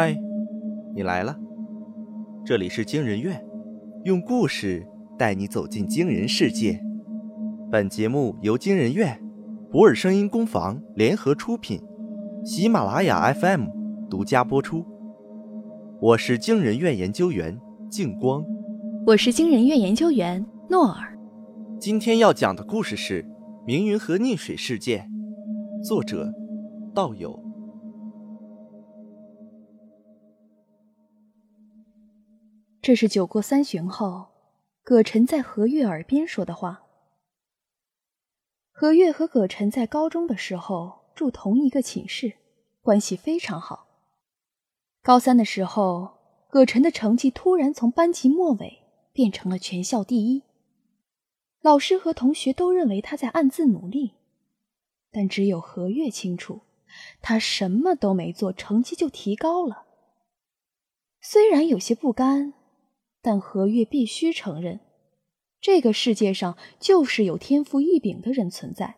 嗨，你来了。这里是惊人院，用故事带你走进惊人世界。本节目由惊人院、博尔声音工坊联合出品，喜马拉雅 FM 独家播出。我是惊人院研究员静光，我是惊人院研究员诺尔。今天要讲的故事是《明云河溺水事件》，作者道友。这是酒过三巡后，葛晨在何月耳边说的话。何月和葛晨在高中的时候住同一个寝室，关系非常好。高三的时候，葛晨的成绩突然从班级末尾变成了全校第一，老师和同学都认为他在暗自努力，但只有何月清楚，他什么都没做，成绩就提高了。虽然有些不甘。但何月必须承认，这个世界上就是有天赋异禀的人存在。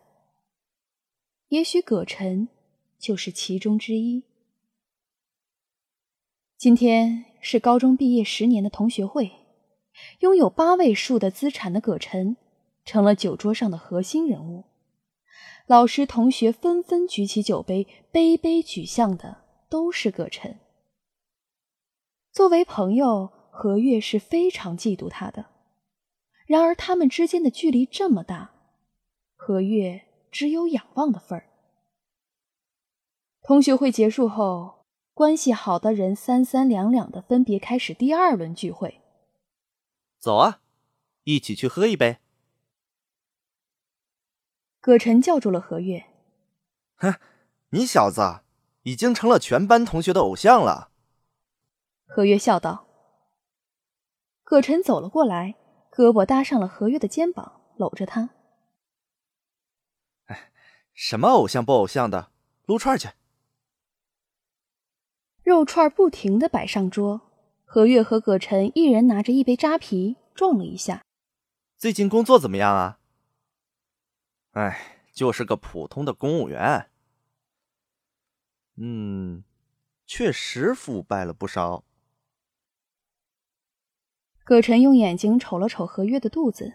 也许葛晨就是其中之一。今天是高中毕业十年的同学会，拥有八位数的资产的葛晨成了酒桌上的核心人物。老师、同学纷纷举起酒杯，杯杯举向的都是葛晨。作为朋友。何月是非常嫉妒他的，然而他们之间的距离这么大，何月只有仰望的份儿。同学会结束后，关系好的人三三两两的分别开始第二轮聚会。走啊，一起去喝一杯。葛晨叫住了何月。哼，你小子已经成了全班同学的偶像了。何月笑道。葛晨走了过来，胳膊搭上了何月的肩膀，搂着她。哎，什么偶像不偶像的，撸串去。肉串不停的摆上桌，何月和葛晨一人拿着一杯扎啤，撞了一下。最近工作怎么样啊？哎，就是个普通的公务员。嗯，确实腐败了不少。葛晨用眼睛瞅了瞅何月的肚子，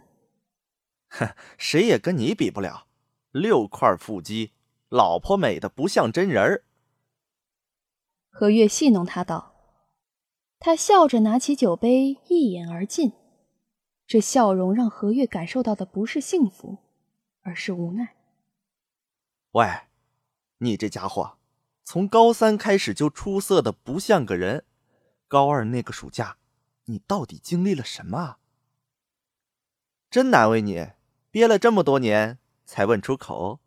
哼，谁也跟你比不了，六块腹肌，老婆美的不像真人儿。何月戏弄他道，他笑着拿起酒杯一饮而尽，这笑容让何月感受到的不是幸福，而是无奈。喂，你这家伙，从高三开始就出色的不像个人，高二那个暑假。你到底经历了什么？真难为你，憋了这么多年才问出口。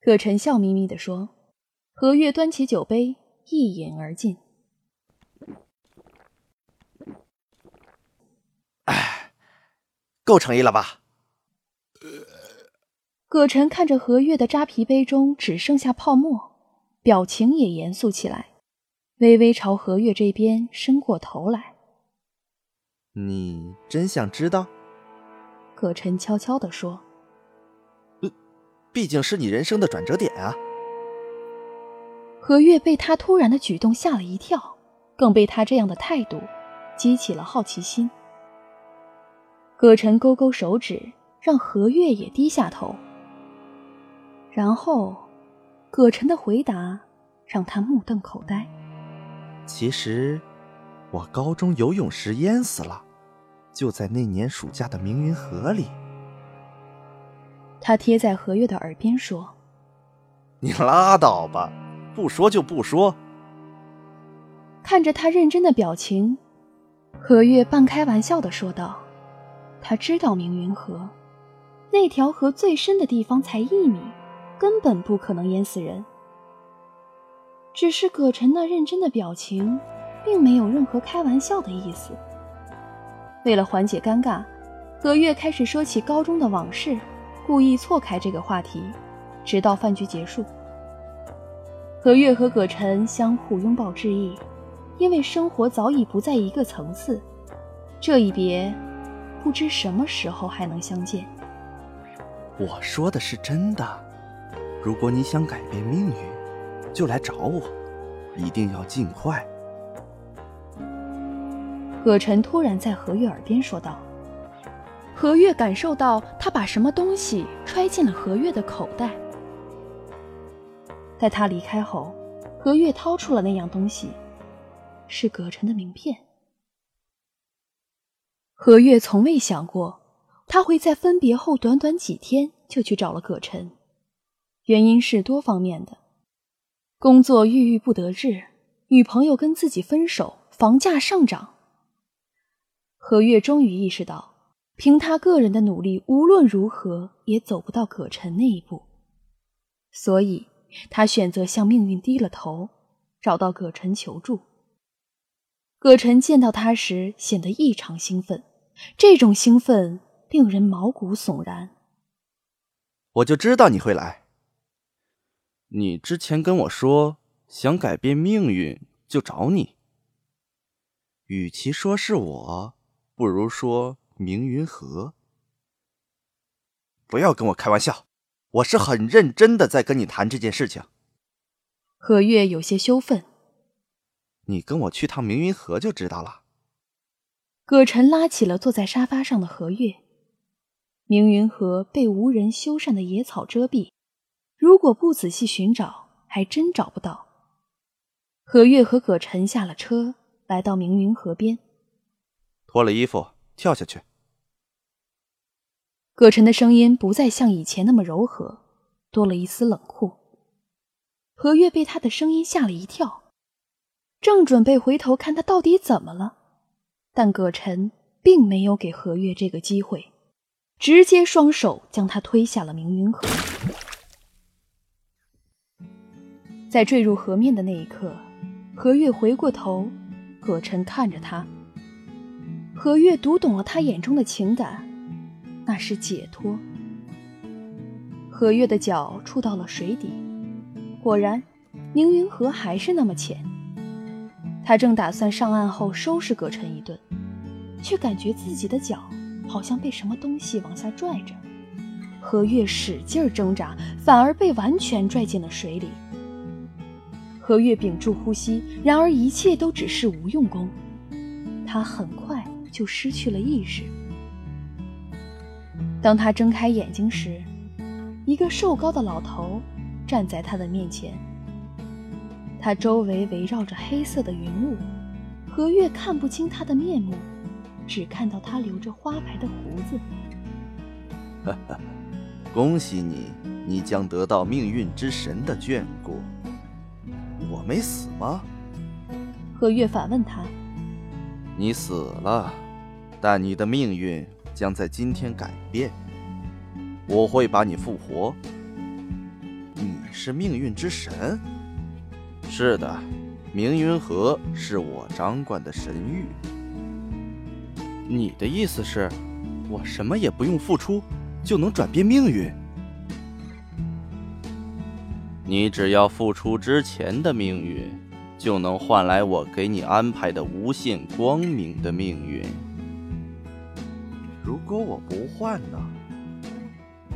葛晨笑眯眯地说：“何月端起酒杯，一饮而尽。”哎，够诚意了吧？葛晨看着何月的扎啤杯中只剩下泡沫，表情也严肃起来。微微朝何月这边伸过头来。你真想知道？葛晨悄悄地说：“毕竟是你人生的转折点啊。”何月被他突然的举动吓了一跳，更被他这样的态度激起了好奇心。葛晨勾勾手指，让何月也低下头。然后，葛晨的回答让他目瞪口呆。其实，我高中游泳时淹死了，就在那年暑假的明云河里。他贴在何月的耳边说：“你拉倒吧，不说就不说。”看着他认真的表情，何月半开玩笑的说道：“他知道明云河，那条河最深的地方才一米，根本不可能淹死人。”只是葛晨那认真的表情，并没有任何开玩笑的意思。为了缓解尴尬，何月开始说起高中的往事，故意错开这个话题，直到饭局结束。何月和葛晨相互拥抱致意，因为生活早已不在一个层次，这一别，不知什么时候还能相见。我说的是真的，如果你想改变命运。就来找我，一定要尽快。葛晨突然在何月耳边说道。何月感受到他把什么东西揣进了何月的口袋。在他离开后，何月掏出了那样东西，是葛晨的名片。何月从未想过，他会在分别后短短几天就去找了葛晨，原因是多方面的：工作郁郁不得志，女朋友跟自己分手，房价上涨。何月终于意识到。凭他个人的努力，无论如何也走不到葛晨那一步，所以他选择向命运低了头，找到葛晨求助。葛晨见到他时显得异常兴奋，这种兴奋令人毛骨悚然。我就知道你会来。你之前跟我说想改变命运，就找你。与其说是我，不如说。明云河，不要跟我开玩笑，我是很认真的在跟你谈这件事情。何月有些羞愤，你跟我去趟明云河就知道了。葛晨拉起了坐在沙发上的何月。明云河被无人修缮的野草遮蔽，如果不仔细寻找，还真找不到。何月和葛晨下了车，来到明云河边，脱了衣服。跳下去。葛晨的声音不再像以前那么柔和，多了一丝冷酷。何月被他的声音吓了一跳，正准备回头看他到底怎么了，但葛晨并没有给何月这个机会，直接双手将他推下了明云河。在坠入河面的那一刻，何月回过头，葛晨看着他。何月读懂了他眼中的情感，那是解脱。何月的脚触到了水底，果然，凌云河还是那么浅。他正打算上岸后收拾葛晨一顿，却感觉自己的脚好像被什么东西往下拽着。何月使劲挣扎，反而被完全拽进了水里。何月屏住呼吸，然而一切都只是无用功。他很快。就失去了意识。当他睁开眼睛时，一个瘦高的老头站在他的面前。他周围围绕着黑色的云雾，何月看不清他的面目，只看到他留着花白的胡子。恭喜你，你将得到命运之神的眷顾。我没死吗？何月反问他。你死了。但你的命运将在今天改变，我会把你复活。你是命运之神？是的，明云河是我掌管的神域。你的意思是，我什么也不用付出，就能转变命运？你只要付出之前的命运，就能换来我给你安排的无限光明的命运。如果我不换呢？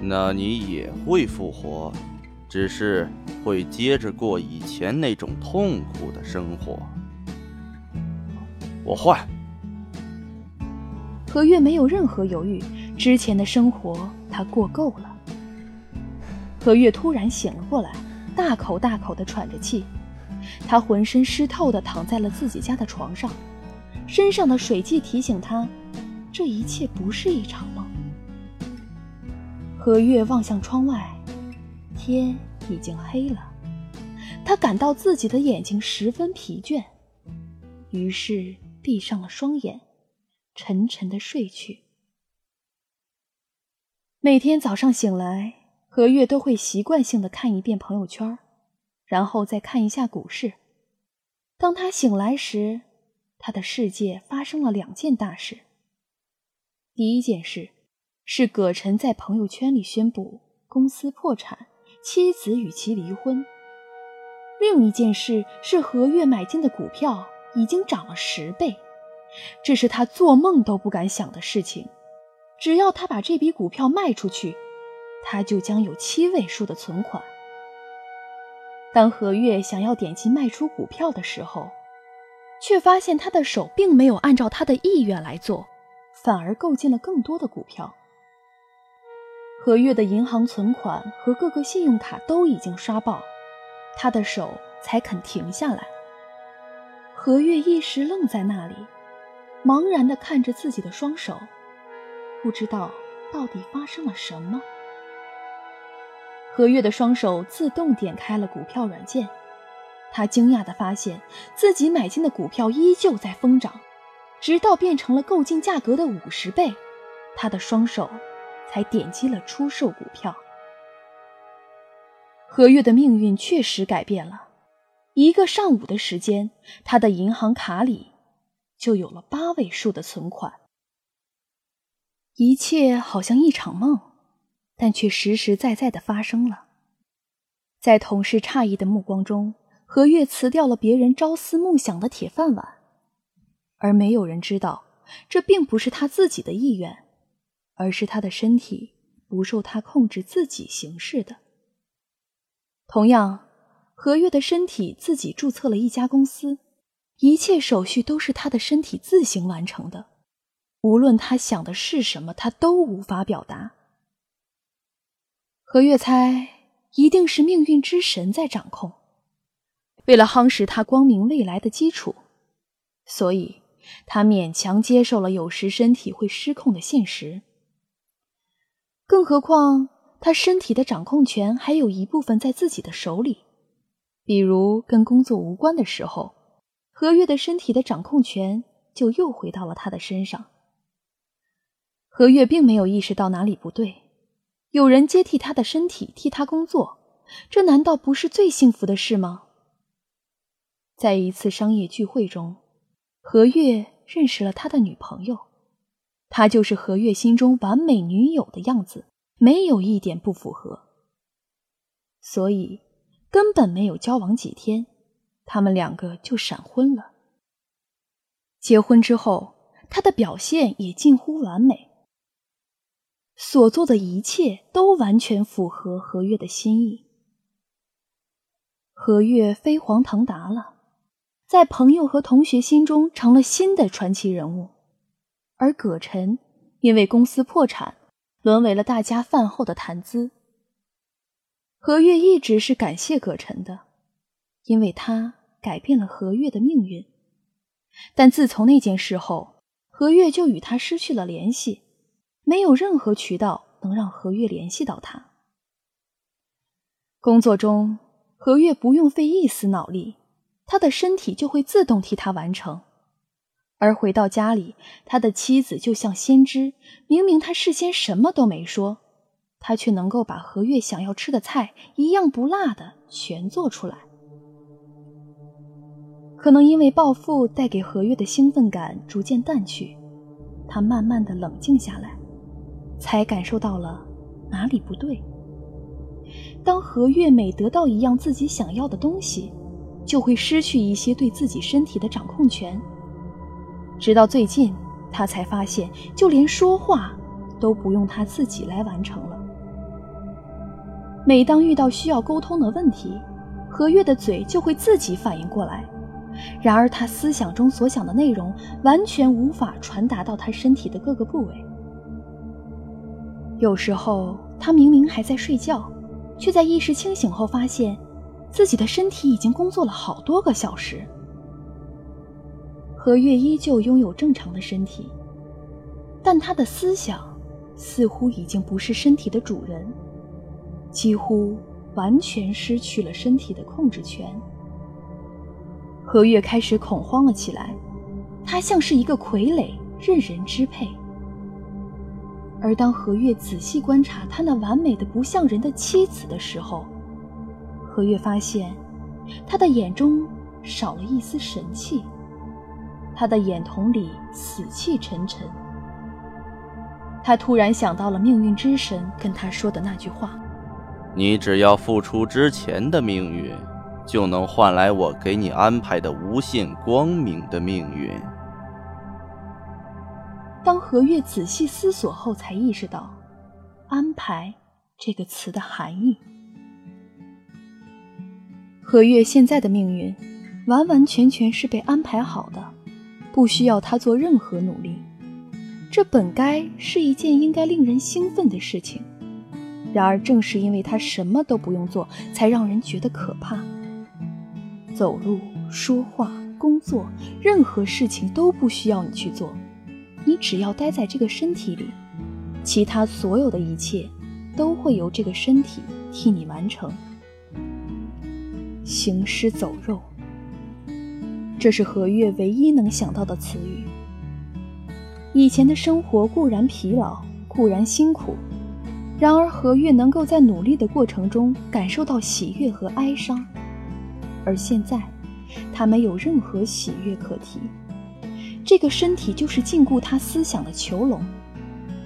那你也会复活，只是会接着过以前那种痛苦的生活。我换。何月没有任何犹豫，之前的生活他过够了。何月突然醒了过来，大口大口的喘着气，他浑身湿透的躺在了自己家的床上，身上的水迹提醒他。这一切不是一场梦。何月望向窗外，天已经黑了，他感到自己的眼睛十分疲倦，于是闭上了双眼，沉沉的睡去。每天早上醒来，何月都会习惯性的看一遍朋友圈，然后再看一下股市。当他醒来时，他的世界发生了两件大事。第一件事是葛晨在朋友圈里宣布公司破产，妻子与其离婚。另一件事是何月买进的股票已经涨了十倍，这是他做梦都不敢想的事情。只要他把这笔股票卖出去，他就将有七位数的存款。当何月想要点击卖出股票的时候，却发现他的手并没有按照他的意愿来做，反而购进了更多的股票。何月的银行存款和各个信用卡都已经刷爆，他的手才肯停下来。何月一时愣在那里，茫然地看着自己的双手，不知道到底发生了什么。何月的双手自动点开了股票软件，他惊讶地发现自己买进的股票依旧在疯涨，直到变成了购进价格的五十倍，他的双手才点击了出售股票。何月的命运确实改变了，一个上午的时间，他的银行卡里就有了八位数的存款。一切好像一场梦。但却实实在在的发生了。在同事诧异的目光中，何月辞掉了别人朝思暮想的铁饭碗，而没有人知道，这并不是他自己的意愿，而是他的身体不受他控制自己行事的。同样，何月的身体自己注册了一家公司，一切手续都是他的身体自行完成的，无论他想的是什么，他都无法表达。何月猜，一定是命运之神在掌控。为了夯实他光明未来的基础，所以他勉强接受了有时身体会失控的现实。更何况，他身体的掌控权还有一部分在自己的手里，比如跟工作无关的时候，何月的身体的掌控权就又回到了他的身上。何月并没有意识到哪里不对。有人接替他的身体替他工作，这难道不是最幸福的事吗？在一次商业聚会中，何月认识了他的女朋友，她就是何月心中完美女友的样子，没有一点不符合。所以根本没有交往几天，他们两个就闪婚了。结婚之后，他的表现也近乎完美。所做的一切都完全符合何月的心意。何月飞黄腾达了，在朋友和同学心中成了新的传奇人物，而葛晨因为公司破产，沦为了大家饭后的谈资。何月一直是感谢葛晨的，因为他改变了何月的命运。但自从那件事后，何月就与他失去了联系。没有任何渠道能让何月联系到他。工作中，何月不用费一丝脑力，他的身体就会自动替他完成；而回到家里，他的妻子就像先知，明明他事先什么都没说，他却能够把何月想要吃的菜一样不落的全做出来。可能因为暴富带给何月的兴奋感逐渐淡去，他慢慢的冷静下来。才感受到了哪里不对。当何月每得到一样自己想要的东西，就会失去一些对自己身体的掌控权。直到最近，他才发现，就连说话都不用他自己来完成了。每当遇到需要沟通的问题，何月的嘴就会自己反应过来，然而他思想中所想的内容完全无法传达到他身体的各个部位。有时候，他明明还在睡觉，却在意识清醒后发现，自己的身体已经工作了好多个小时。何月依旧拥有正常的身体，但他的思想似乎已经不是身体的主人，几乎完全失去了身体的控制权。何月开始恐慌了起来，他像是一个傀儡，任人支配。而当何月仔细观察他那完美的不像人的妻子的时候，何月发现，他的眼中少了一丝神气，他的眼瞳里死气沉沉。他突然想到了命运之神跟他说的那句话：“你只要付出之前的命运，就能换来我给你安排的无限光明的命运。”当何月仔细思索后，才意识到“安排”这个词的含义。何月现在的命运，完完全全是被安排好的，不需要他做任何努力。这本该是一件应该令人兴奋的事情，然而正是因为他什么都不用做，才让人觉得可怕。走路、说话、工作，任何事情都不需要你去做，你只要待在这个身体里，其他所有的一切都会由这个身体替你完成。行尸走肉，这是何月唯一能想到的词语。以前的生活固然疲劳，固然辛苦，然而何月能够在努力的过程中感受到喜悦和哀伤，而现在，他没有任何喜悦可提。这个身体就是禁锢他思想的囚笼，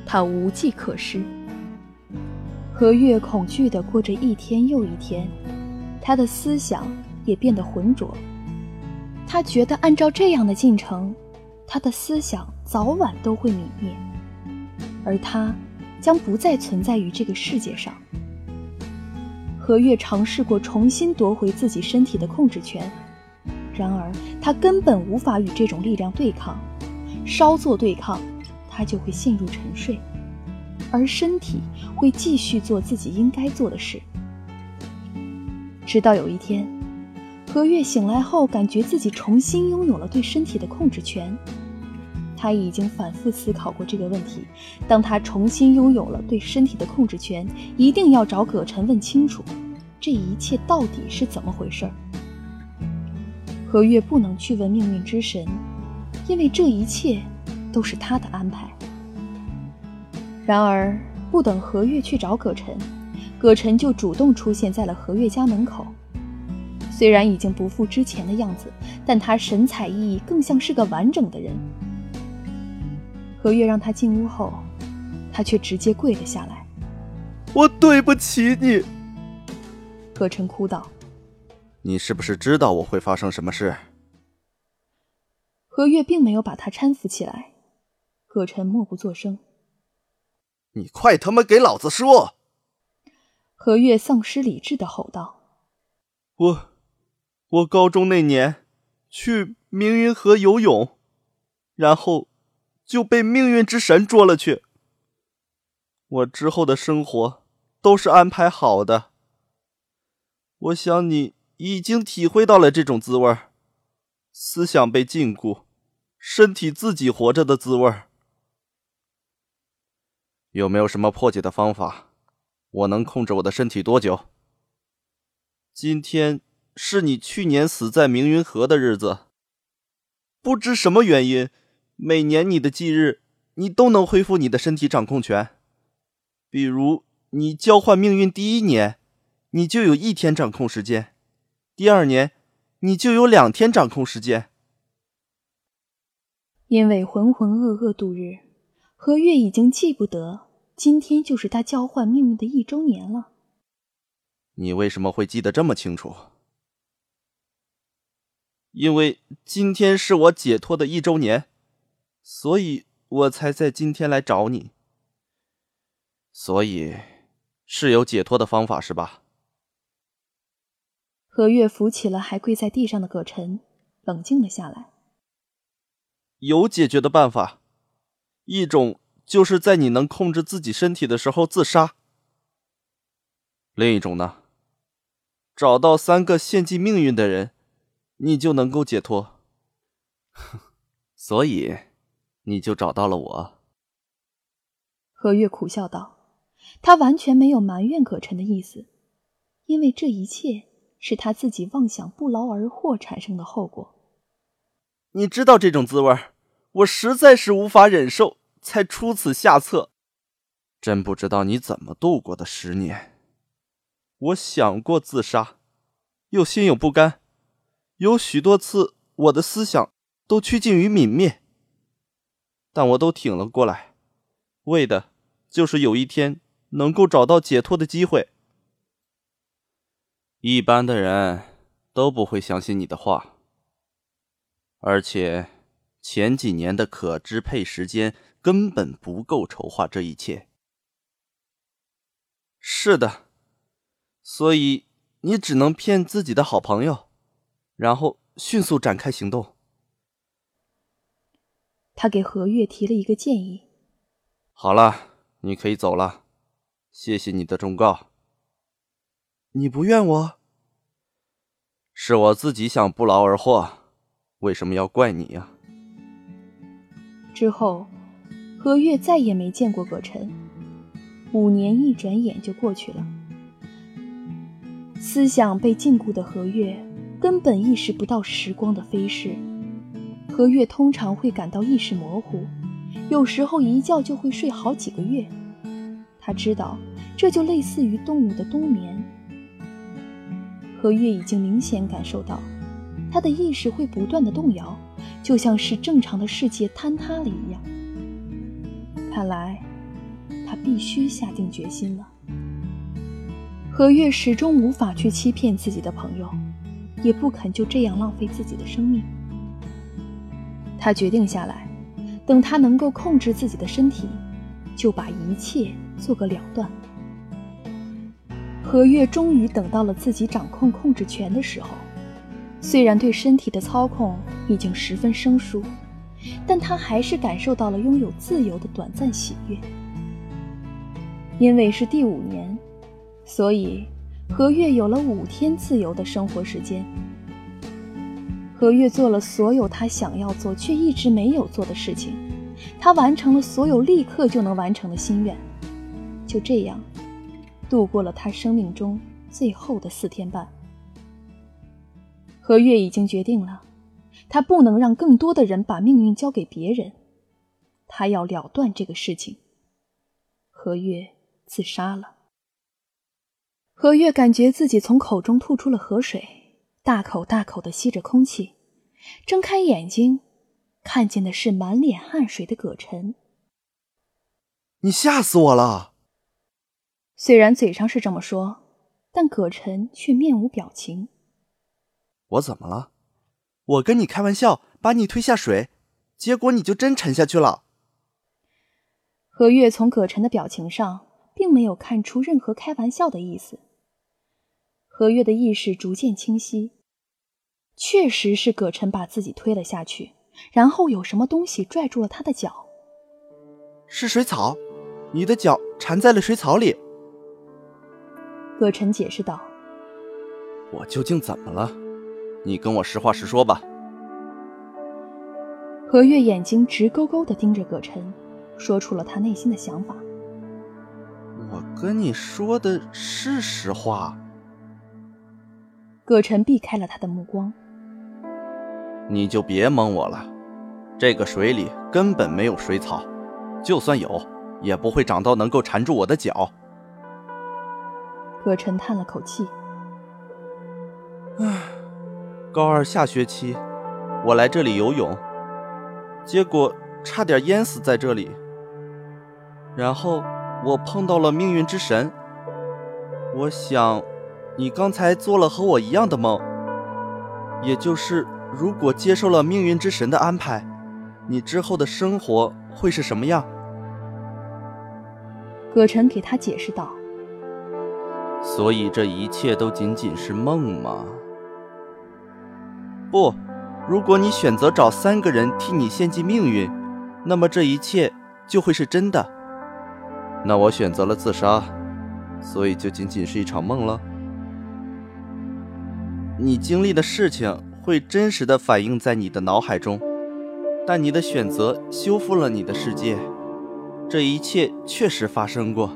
他无计可施。何月恐惧地过着一天又一天。他的思想也变得浑浊。他觉得按照这样的进程，他的思想早晚都会泯灭，而他将不再存在于这个世界上。何月尝试过重新夺回自己身体的控制权，然而他根本无法与这种力量对抗。稍作对抗，他就会陷入沉睡，而身体会继续做自己应该做的事。直到有一天，何月醒来后，感觉自己重新拥有了对身体的控制权。他已经反复思考过这个问题：当他重新拥有了对身体的控制权，一定要找葛晨问清楚，这一切到底是怎么回事儿。何月不能去问命运之神，因为这一切都是他的安排。然而，不等何月去找葛晨。葛晨就主动出现在了何月家门口，虽然已经不复之前的样子，但他神采奕奕，更像是个完整的人。何月让他进屋后，他却直接跪了下来：“我对不起你。”葛晨哭道：“你是不是知道我会发生什么事？”何月并没有把他搀扶起来，葛晨默不作声：“你快他妈给老子说！”何月丧失理智的吼道：“我，我高中那年去明云河游泳，然后就被命运之神捉了去。我之后的生活都是安排好的。我想你已经体会到了这种滋味思想被禁锢，身体自己活着的滋味有没有什么破解的方法？”我能控制我的身体多久？今天是你去年死在明云河的日子。不知什么原因，每年你的忌日，你都能恢复你的身体掌控权。比如你交换命运第一年，你就有一天掌控时间；第二年，你就有两天掌控时间。因为浑浑噩噩度日，何月已经记不得。今天就是他交换命运的一周年了。你为什么会记得这么清楚？因为今天是我解脱的一周年，所以我才在今天来找你。所以是有解脱的方法是吧？何月扶起了还跪在地上的葛晨，冷静了下来。有解决的办法，一种。就是在你能控制自己身体的时候自杀。另一种呢，找到三个献祭命运的人，你就能够解脱。所以，你就找到了我。何月苦笑道：“他完全没有埋怨葛晨的意思，因为这一切是他自己妄想不劳而获产生的后果。你知道这种滋味，我实在是无法忍受。”才出此下策，真不知道你怎么度过的十年。我想过自杀，又心有不甘，有许多次我的思想都趋近于泯灭，但我都挺了过来，为的就是有一天能够找到解脱的机会。一般的人都不会相信你的话，而且前几年的可支配时间。根本不够筹划这一切。是的，所以你只能骗自己的好朋友，然后迅速展开行动。他给何月提了一个建议。好了，你可以走了，谢谢你的忠告。你不怨我？是我自己想不劳而获，为什么要怪你呀？之后，何月再也没见过葛晨。五年一转眼就过去了，思想被禁锢的何月根本意识不到时光的飞逝。何月通常会感到意识模糊，有时候一觉就会睡好几个月。他知道，这就类似于动物的冬眠。何月已经明显感受到，他的意识会不断的动摇，就像是正常的世界坍塌了一样。看来，他必须下定决心了。何月始终无法去欺骗自己的朋友，也不肯就这样浪费自己的生命。他决定下来，等他能够控制自己的身体，就把一切做个了断。何月终于等到了自己掌控控制权的时候，虽然对身体的操控已经十分生疏，但他还是感受到了拥有自由的短暂喜悦。因为是第五年，所以何月有了五天自由的生活时间。何月做了所有他想要做却一直没有做的事情，他完成了所有立刻就能完成的心愿。就这样。度过了他生命中最后的四天半。何月已经决定了，他不能让更多的人把命运交给别人，他要了断这个事情。何月自杀了。何月感觉自己从口中吐出了河水，大口大口的吸着空气，睁开眼睛，看见的是满脸汗水的葛晨。你吓死我了！虽然嘴上是这么说，但葛晨却面无表情。我怎么了？我跟你开玩笑，把你推下水，结果你就真沉下去了。何月从葛晨的表情上并没有看出任何开玩笑的意思。何月的意识逐渐清晰，确实是葛晨把自己推了下去，然后有什么东西拽住了他的脚。是水草，你的脚缠在了水草里。葛晨解释道：“我究竟怎么了？你跟我实话实说吧。”何月眼睛直勾勾的盯着葛晨，说出了他内心的想法：“我跟你说的是实话。”葛晨避开了他的目光：“你就别蒙我了，这个水里根本没有水草，就算有，也不会长到能够缠住我的脚。”葛晨叹了口气：“唉，高二下学期，我来这里游泳，结果差点淹死在这里。然后我碰到了命运之神。我想，你刚才做了和我一样的梦，也就是如果接受了命运之神的安排，你之后的生活会是什么样？”葛晨给他解释道。所以这一切都仅仅是梦吗？不，如果你选择找三个人替你献祭命运，那么这一切就会是真的。那我选择了自杀，所以就仅仅是一场梦了。你经历的事情会真实的反映在你的脑海中，但你的选择修复了你的世界，这一切确实发生过。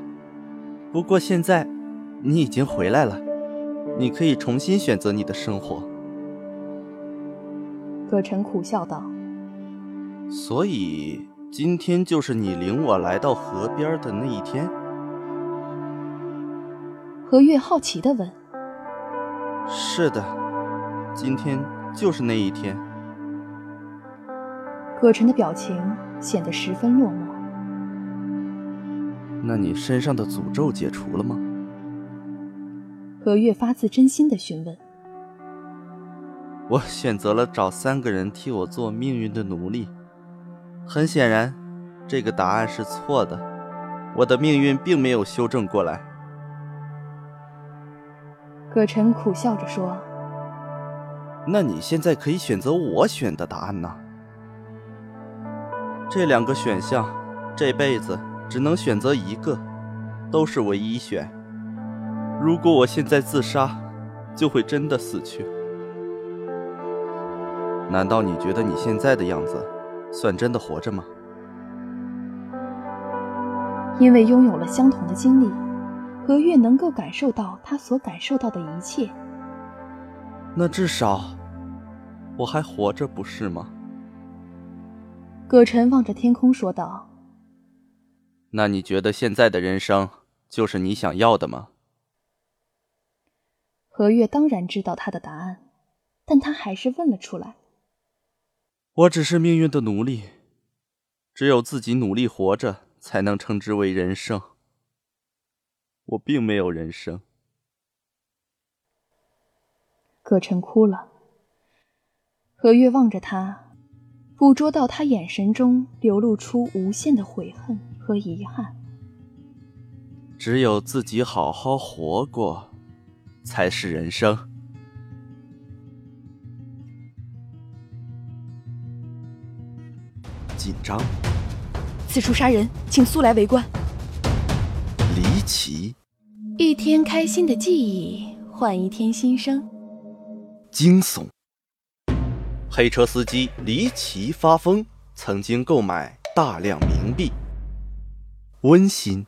不过现在。你已经回来了，你可以重新选择你的生活。葛晨苦笑道：“所以今天就是你领我来到河边的那一天。”何月好奇的问：“是的，今天就是那一天。”葛晨的表情显得十分落寞。那你身上的诅咒解除了吗？何月发自真心的询问：“我选择了找三个人替我做命运的奴隶。很显然，这个答案是错的。我的命运并没有修正过来。”葛晨苦笑着说：“那你现在可以选择我选的答案呢。这两个选项，这辈子只能选择一个，都是唯一选。如果我现在自杀，就会真的死去。难道你觉得你现在的样子，算真的活着吗？”因为拥有了相同的经历，何月能够感受到他所感受到的一切。那至少我还活着，不是吗？葛晨望着天空说道：“那你觉得现在的人生就是你想要的吗？”何月当然知道他的答案，但他还是问了出来：“我只是命运的奴隶，只有自己努力活着。”才能称之为人生。我并没有人生。葛晨哭了。何月望着他，捕捉到他眼神中流露出无限的悔恨和遗憾。只有自己好好活过，才是人生。紧张。此处杀人，请速来围观。离奇，一天开心的记忆，换一天新生。惊悚，黑车司机离奇发疯，曾经购买大量冥币。温馨，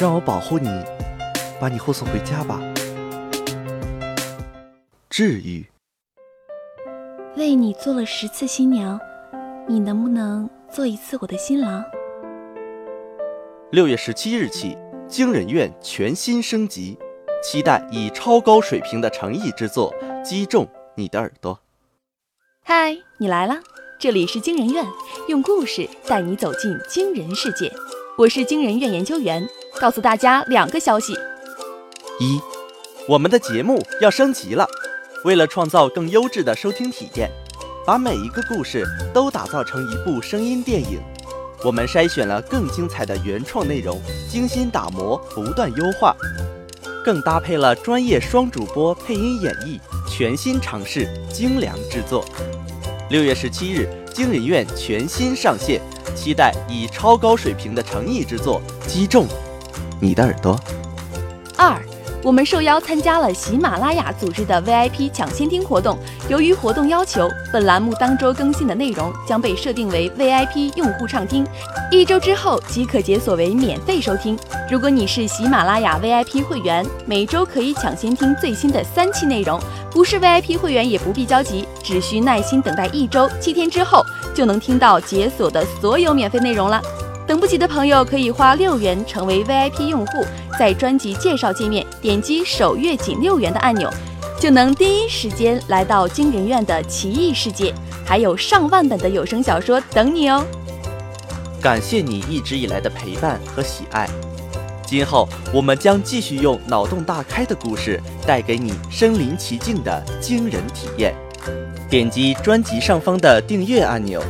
让我保护你，把你护送回家吧。治愈，为你做了十次新娘，你能不能？做一次我的新郎。六月十七日起，惊人院全新升级，期待以超高水平的诚意之作击中你的耳朵。嗨，你来啦！这里是惊人院，用故事带你走进惊人世界。我是惊人院研究员，告诉大家两个消息：一，我们的节目要升级了，为了创造更优质的收听体验。把每一个故事都打造成一部声音电影，我们筛选了更精彩的原创内容，精心打磨，不断优化，更搭配了专业双主播配音演绎，全新尝试精良制作。六月十七日，惊人院全新上线，期待以超高水平的诚意制作击中你的耳朵。我们受邀参加了喜马拉雅组织的 VIP 抢先听活动。由于活动要求，本栏目当周更新的内容将被设定为 VIP 用户畅听，一周之后即可解锁为免费收听。如果你是喜马拉雅 VIP 会员，每周可以抢先听最新的三期内容；不是 VIP 会员也不必焦急，只需耐心等待一周七天之后，就能听到解锁的所有免费内容了。等不及的朋友可以花六元成为 VIP 用户，在专辑介绍界面点击首月仅六元的按钮，就能第一时间来到惊人院的奇异世界，还有上万本的有声小说等你哦！感谢你一直以来的陪伴和喜爱，今后我们将继续用脑洞大开的故事带给你身临其境的惊人体验。点击专辑上方的订阅按钮。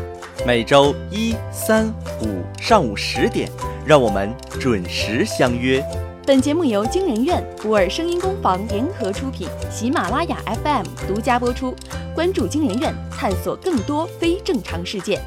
每周一、三、五上午十点，让我们准时相约。本节目由京人院、普洱声音工坊联合出品，喜马拉雅 FM 独家播出。关注京人院，探索更多非正常事件。